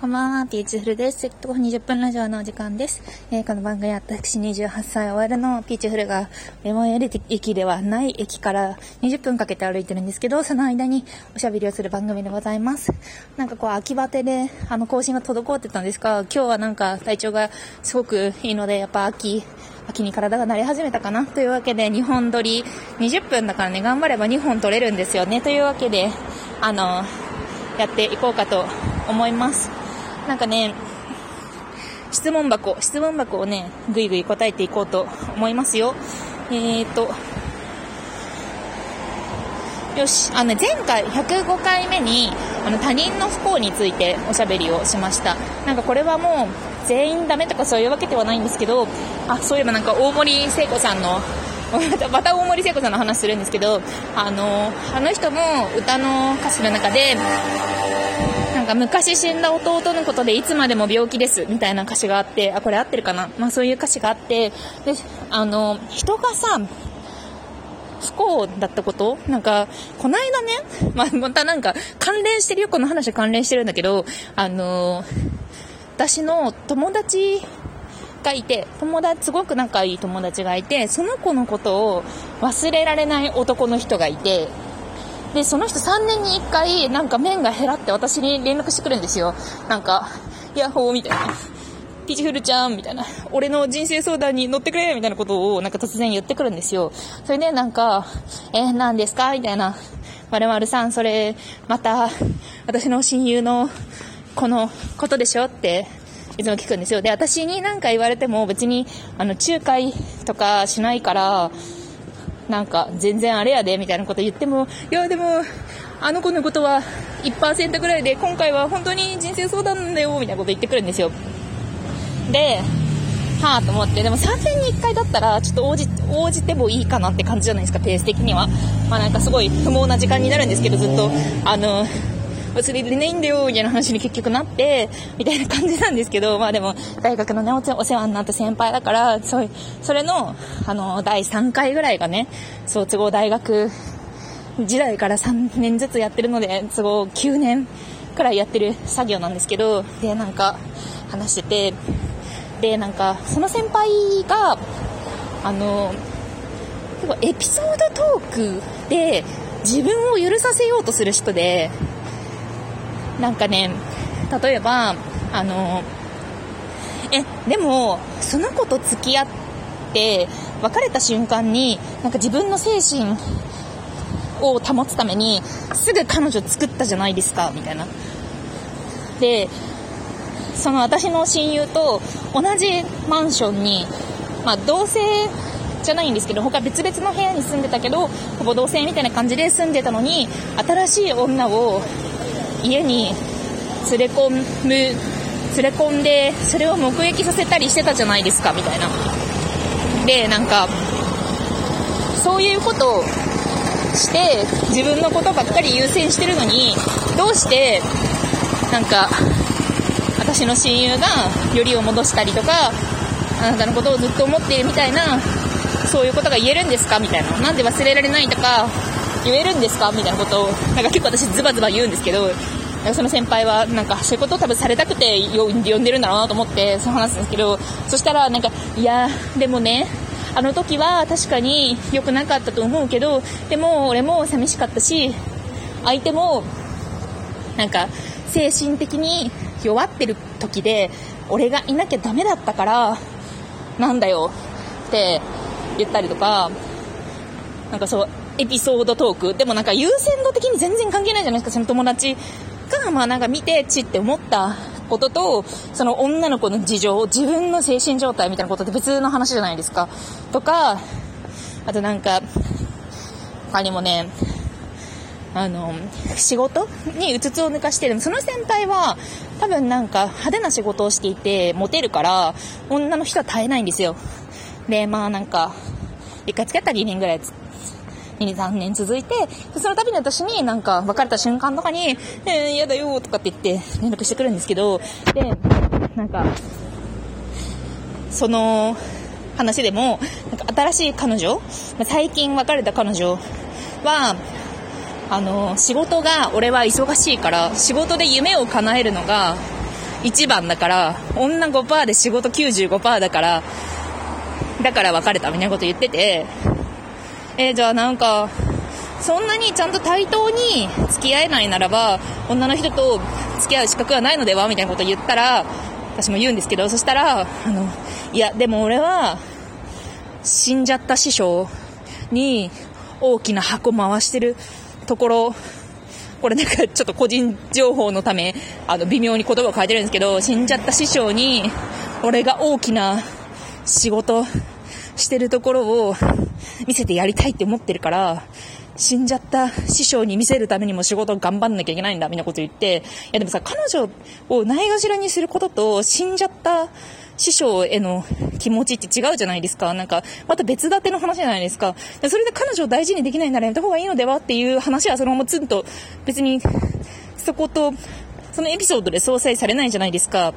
こんばんは、ピーチフルです。えっと、20分ラジオのお時間です。えー、この番組は私28歳終わるのピーチフルがメモエル駅ではない駅から20分かけて歩いてるんですけど、その間におしゃべりをする番組でございます。なんかこう、秋バテで、あの、更新が滞ってたんですが、今日はなんか体調がすごくいいので、やっぱ秋、秋に体が慣れ始めたかな？というわけで、2本撮り、20分だからね、頑張れば2本撮れるんですよね。というわけで、あの、やっていこうかと思います。なんかね、質問箱、質問箱をね、ぐいぐい答えていこうと思いますよ。えーと、よし、あの、前回105回目に、あの、他人の不幸についておしゃべりをしました。なんかこれはもう、全員ダメとかそういうわけではないんですけど、あ、そういえばなんか大森聖子さんの、また大森聖子さんの話するんですけど、あの、あの人も歌の歌詞の中で、か昔死んだ弟のことでいつまでも病気ですみたいな歌詞があって、あ、これ合ってるかな？まあそういう歌詞があって、で、あの、人がさ、不幸だったこと？なんか、この間ね、まあ、またなんか関連してるよ、この話関連してるんだけど、あの、私の友達がいて、友達、すごく仲いい友達がいて、その子のことを忘れられない男の人がいて、で、その人3年に1回、なんか麺が減らって私に連絡してくるんですよ。なんか、ヤッホーみたいな。ピチフルちゃんみたいな。俺の人生相談に乗ってくれみたいなことをなんか突然言ってくるんですよ。それでなんか、えー、何ですか？みたいな。〇〇さん、それ、また、私の親友の、このことでしょ？っていつも聞くんですよ。で、私に何か言われても別に、あの、仲介とかしないから、なんか全然あれやでみたいなこと言っても、いやでも、あの子のことは1%ぐらいで、今回は本当に人生相談なんだよみたいなこと言ってくるんですよ。で、はぁと思って、でも3年に1回だったら、ちょっと応じ、応じてもいいかなって感じじゃないですか、ペース的には。まあなんかすごい不毛な時間になるんですけど、ずっと、あの、忘れれないんだよ、みたいな話に結局なって、みたいな感じなんですけど、まあでも、大学のね、お世話になった先輩だから、そう、それの、あの、第3回ぐらいがね、卒業大学時代から3年ずつやってるので、都合9年くらいやってる作業なんですけど、で、なんか、話してて、で、なんか、その先輩が、あの、結構エピソードトークで自分を許させようとする人で、なんかね、例えば、あの、え、でも、その子と付き合って、別れた瞬間に、なんか自分の精神を保つために、すぐ彼女作ったじゃないですか、みたいな。で、その私の親友と同じマンションに、まあ同棲じゃないんですけど、他別々の部屋に住んでたけど、ほぼ同棲みたいな感じで住んでたのに、新しい女を家に連れ込む、連れ込んで、それを目撃させたりしてたじゃないですか、みたいな。で、なんか、そういうことをして、自分のことばっかり優先してるのに、どうして、なんか、私の親友がよりを戻したりとか、あなたのことをずっと思っているみたいな、そういうことが言えるんですかみたいな。なんで忘れられないとか、言えるんですか？みたいなことを、なんか結構私ズバズバ言うんですけど、なんかその先輩はなんかそういうことを多分されたくて呼んでるんだろうなと思ってそう話すんですけど、そしたらなんか、いや、でもね、あの時は確かに良くなかったと思うけど、でも俺も寂しかったし、相手もなんか精神的に弱ってる時で、俺がいなきゃダメだったから、なんだよって言ったりとか、なんかそう、エピソードトーク。でもなんか優先度的に全然関係ないじゃないですか、その友達が、まあなんか見て、ちって思ったことと、その女の子の事情、自分の精神状態みたいなことって別の話じゃないですか。とか、あとなんか、他にもね、あの、仕事にうつつを抜かしてる。その先輩は、多分なんか派手な仕事をしていて、モテるから、女の人は絶えないんですよ。で、まあなんか、一回付き合ったら2年ぐらい2、3年続いて、その度に私になんか別れた瞬間とかに、えー、嫌だよとかって言って連絡してくるんですけど、で、なんか、その話でも、なんか新しい彼女、最近別れた彼女は、あの、仕事が、俺は忙しいから、仕事で夢を叶えるのが、1番だから、女5%で仕事95%だから、だから別れたみたいなこと言ってて、えー、じゃあなんか、そんなにちゃんと対等に付き合えないならば、女の人と付き合う資格はないのでは？みたいなことを言ったら、私も言うんですけど、そしたら、あの、いや、でも俺は、死んじゃった師匠に大きな箱回してるところ、これなんかちょっと個人情報のため、あの、微妙に言葉を変えてるんですけど、死んじゃった師匠に、俺が大きな仕事してるところを見せてやりたいって思ってるから、死んじゃった師匠に見せるためにも仕事頑張んなきゃいけないんだみたいなこと言って、いやでもさ、彼女をないがしらにすることと、死んじゃった師匠への気持ちって違うじゃないですか。なんか、また別立ての話じゃないですか。それで彼女を大事にできないならやめた方がいいのではっていう話はそのままツンと別にそこと、そのエピソードで相殺されないじゃないですか。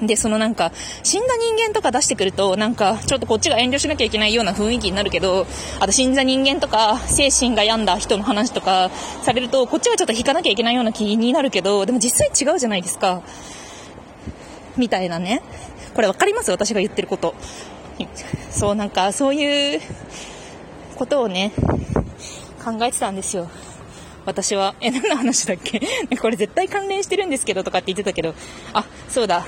で、そのなんか、死んだ人間とか出してくると、なんか、ちょっとこっちが遠慮しなきゃいけないような雰囲気になるけど、あと死んだ人間とか、精神が病んだ人の話とかされると、こっちはちょっと引かなきゃいけないような気になるけど、でも実際違うじゃないですか。みたいなね。これ分かります？私が言ってること。そう、なんか、そういうことをね、考えてたんですよ。私は。え、何の話だっけ？これ絶対関連してるんですけどとかって言ってたけど。あ、そうだ。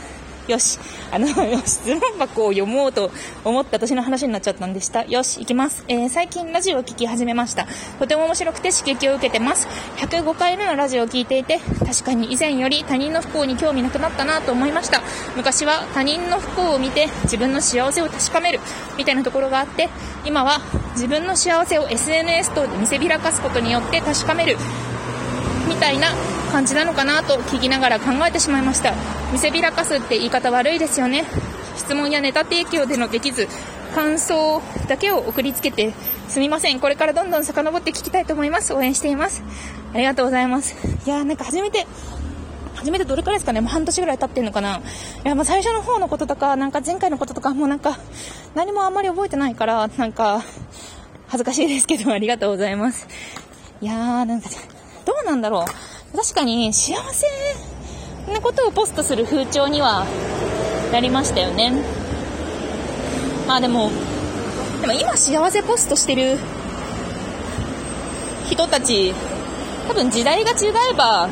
よし。あの、質問箱を読もうと思った私の話になっちゃったんでした。よし、行きます。えー、最近ラジオを聴き始めました。とても面白くて刺激を受けてます。105回目のラジオを聴いていて、確かに以前より他人の不幸に興味なくなったなと思いました。昔は他人の不幸を見て自分の幸せを確かめるみたいなところがあって、今は自分の幸せを SNS 等で見せびらかすことによって確かめるみたいな感じなのかなと聞きながら考えてしまいました。見せびらかすって言い方悪いですよね。質問やネタ提供でのできず感想だけを送りつけてすみません。これからどんどん遡って聞きたいと思います。応援しています。ありがとうございます。いやーなんか初めて初めてどれくらいですかね。もう半年ぐらい経ってんのかな。いや、もう最初の方のこととか、なんか前回のこととか、もうなんか、何もあんまり覚えてないから、なんか、恥ずかしいですけど、ありがとうございます。いやー、なんか、どうなんだろう。確かに幸せなことをポストする風潮にはなりましたよね。まあでも、でも今幸せポストしてる人たち、多分時代が違えば、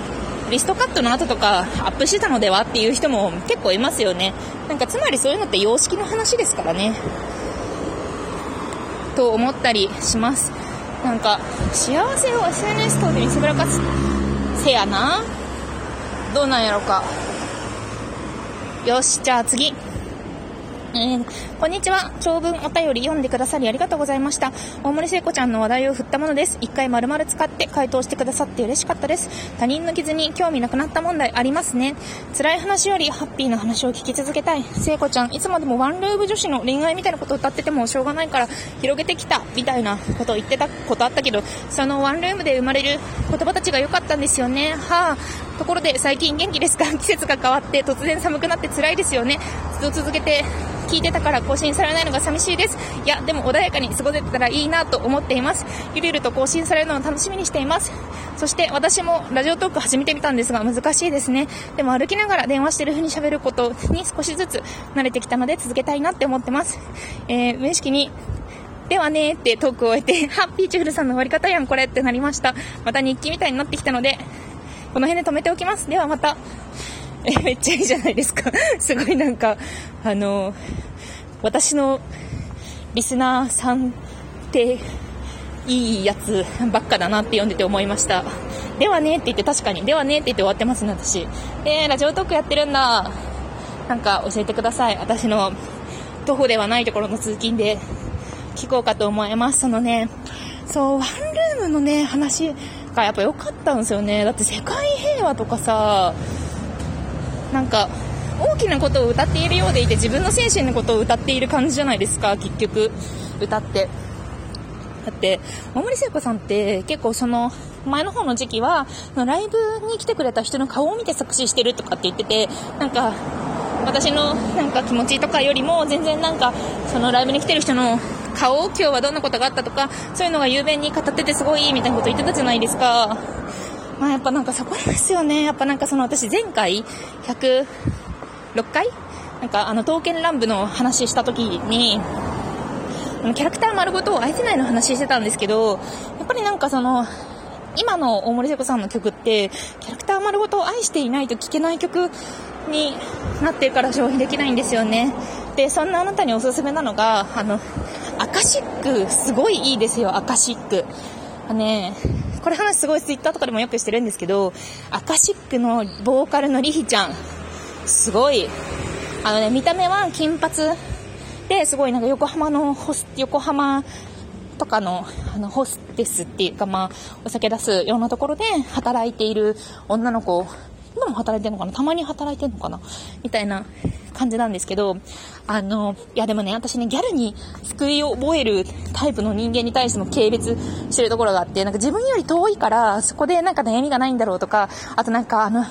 リストカットの後とかアップしてたのではっていう人も結構いますよね。なんかつまりそういうのって様式の話ですからね。と思ったりします。なんか、幸せを SNS 等で見せびらかす。せやな。どうなんやろか。よし、じゃあ次。えー、こんにちは。長文お便り読んでくださりありがとうございました。大森聖子ちゃんの話題を振ったものです。一回丸々使って回答してくださって嬉しかったです。他人の傷に興味なくなった問題ありますね。辛い話よりハッピーな話を聞き続けたい。聖子ちゃん、いつまでもワンルーム女子の恋愛みたいなことを歌っててもしょうがないから広げてきた、みたいなことを言ってたことあったけど、そのワンルームで生まれる言葉たちが良かったんですよね。はあ。ところで最近元気ですか？季節が変わって突然寒くなって辛いですよね。ずっと続けて聞いてたから更新されないのが寂しいです。いや、でも穏やかに過ごせたらいいなと思っています。ゆるゆると更新されるのを楽しみにしています。そして私もラジオトーク始めてみたんですが難しいですね。でも歩きながら電話してる風に喋ることに少しずつ慣れてきたので続けたいなって思ってます。えー、無意識にではねってトークを終えて、ハッピーチュフルさんの終わり方やんこれってなりました。また日記みたいになってきたので、この辺で止めておきます。ではまた。え、めっちゃいいじゃないですか。すごいなんか、あの、私のリスナーさんっていいやつばっかだなって読んでて思いました。ではねって言って確かに、ではねって言って終わってますね、私。えー、ラジオトークやってるんだ。なんか教えてください。私の徒歩ではないところの通勤で聞こうかと思います。そのね、そう、ワンルームのね、話がやっぱ良かったんですよね。だって世界平和とかさ、なんか、大きなことを歌っているようでいて自分の精神のことを歌っている感じじゃないですか、結局、歌って。だって、大森聖子さんって結構その、前の方の時期は、ライブに来てくれた人の顔を見て作詞してるとかって言ってて、なんか、私のなんか気持ちとかよりも全然なんか、そのライブに来てる人の顔を、今日はどんなことがあったとか、そういうのが雄弁に語っててすごいいいみたいなこと言ってたじゃないですか。まあやっぱなんかそこですよね。やっぱなんかその私前回6回？なんかあの刀剣乱舞の話した時に、キャラクター丸ごと相手内の話してたんですけど、やっぱりなんかその、今の大森聖子さんの曲って、キャラクター丸ごと愛していないと聴けない曲になってるから消費できないんですよね。で、そんなあなたにおすすめなのが、あの、アカシック、すごいいいですよ、アカシック。あね、これ話すごいツイッターとかでもよくしてるんですけど、アカシックのボーカルのリヒちゃん、すごい、あのね、見た目は金髪で、すごいなんか横浜のホス、横浜とかのあのホステスっていうか、まあ、お酒出すようなところで働いている女の子、今も働いてるのかな？たまに働いてるのかな？みたいな感じなんですけど、あの、いやでもね、私ね、ギャルに救いを覚えるタイプの人間に対しても軽蔑してるところがあって、なんか自分より遠いから、そこでなんか悩みがないんだろうとか、あとなんかあの、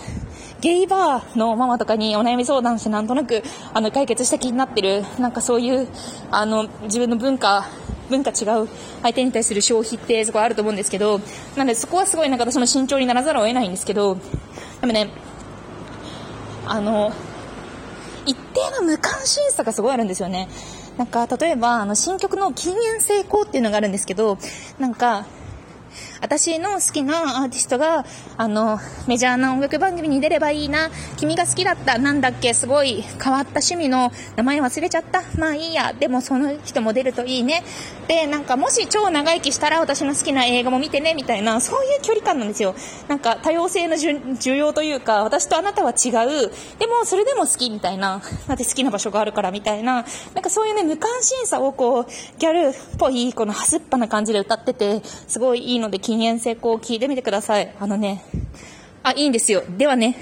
ゲイバーのママとかにお悩み相談してなんとなく、あの、解決した気になってる、なんかそういう、あの、自分の文化、文化違う相手に対する消費ってそこはあると思うんですけど、なのでそこはすごいなんか私も慎重にならざるを得ないんですけど、でもね、あの、一定の無関心さがすごいあるんですよね。なんか、例えば、あの、新曲の禁煙成功っていうのがあるんですけど、なんか、私の好きなアーティストが、あの、メジャーな音楽番組に出ればいいな。君が好きだった。なんだっけすごい変わった趣味の名前忘れちゃった。まあいいや。でもその人も出るといいね。で、なんかもし超長生きしたら私の好きな映画も見てね、みたいな、そういう距離感なんですよ。なんか多様性の需要というか、私とあなたは違う。でもそれでも好きみたいな。だって好きな場所があるからみたいな。なんかそういうね、無関心さをこう、ギャルっぽい、このはすっぱな感じで歌ってて、すごいいいので禁煙成功を聞いてみてください。あのね、あ、いいんですよ。ではね。